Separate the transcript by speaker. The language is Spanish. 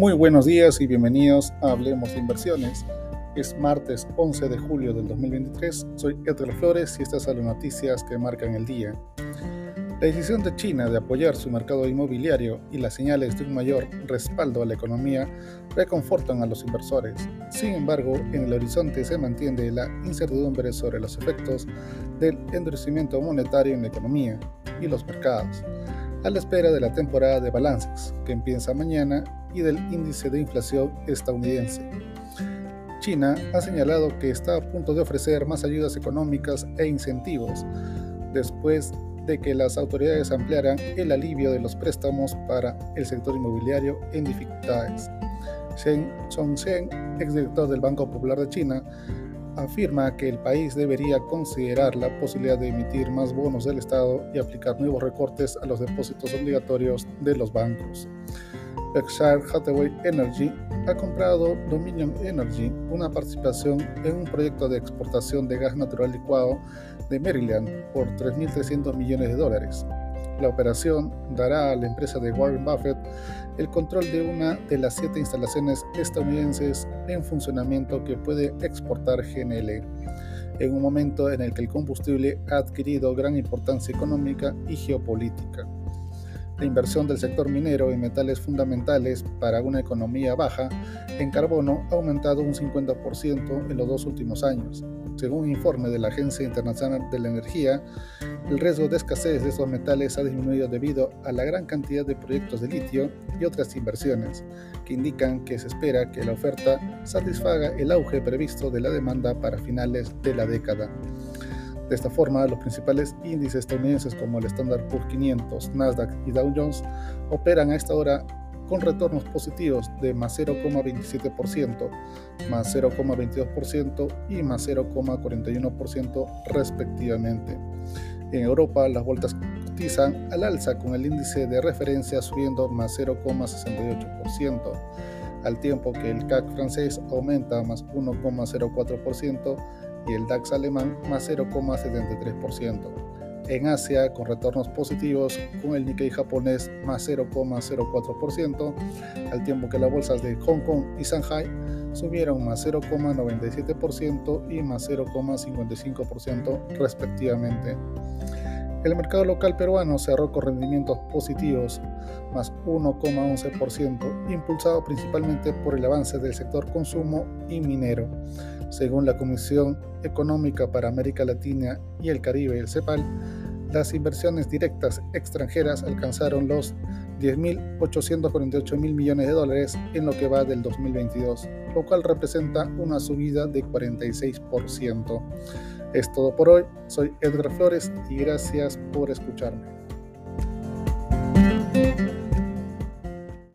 Speaker 1: Muy buenos días y bienvenidos a Hablemos de Inversiones. Es martes 11 de julio del 2023. Soy Edgar Flores y estas son las noticias que marcan el día. La decisión de China de apoyar su mercado inmobiliario y las señales de un mayor respaldo a la economía reconfortan a los inversores. Sin embargo, en el horizonte se mantiene la incertidumbre sobre los efectos del endurecimiento monetario en la economía y los mercados a la espera de la temporada de balances, que empieza mañana, y del índice de inflación estadounidense. China ha señalado que está a punto de ofrecer más ayudas económicas e incentivos después de que las autoridades ampliaran el alivio de los préstamos para el sector inmobiliario en dificultades. Shen Chongzhen, exdirector del Banco Popular de China, afirma que el país debería considerar la posibilidad de emitir más bonos del Estado y aplicar nuevos recortes a los depósitos obligatorios de los bancos. Berkshire Hathaway Energy ha comprado Dominion Energy, una participación en un proyecto de exportación de gas natural licuado de Maryland por 3.300 millones de dólares. La operación dará a la empresa de Warren Buffett el control de una de las siete instalaciones estadounidenses en funcionamiento que puede exportar GNL, en un momento en el que el combustible ha adquirido gran importancia económica y geopolítica. La inversión del sector minero en metales fundamentales para una economía baja en carbono ha aumentado un 50% en los dos últimos años. Según un informe de la Agencia Internacional de la Energía, el riesgo de escasez de estos metales ha disminuido debido a la gran cantidad de proyectos de litio y otras inversiones, que indican que se espera que la oferta satisfaga el auge previsto de la demanda para finales de la década. De esta forma, los principales índices estadounidenses como el Standard Poor's 500, Nasdaq y Dow Jones operan a esta hora con retornos positivos de más 0,27%, más 0,22% y más 0,41% respectivamente. En Europa, las vueltas cotizan al alza con el índice de referencia subiendo más 0,68%, al tiempo que el CAC francés aumenta más 1,04% y el DAX alemán más 0,73%. En Asia, con retornos positivos, con el Nikkei japonés más 0,04%, al tiempo que las bolsas de Hong Kong y Shanghai subieron más 0,97% y más 0,55% respectivamente. El mercado local peruano cerró con rendimientos positivos, más 1,11%, impulsado principalmente por el avance del sector consumo y minero. Según la Comisión Económica para América Latina y el Caribe, el CEPAL, las inversiones directas extranjeras alcanzaron los 10.848 mil millones de dólares en lo que va del 2022, lo cual representa una subida de 46%. Es todo por hoy, soy Edgar Flores y gracias por escucharme.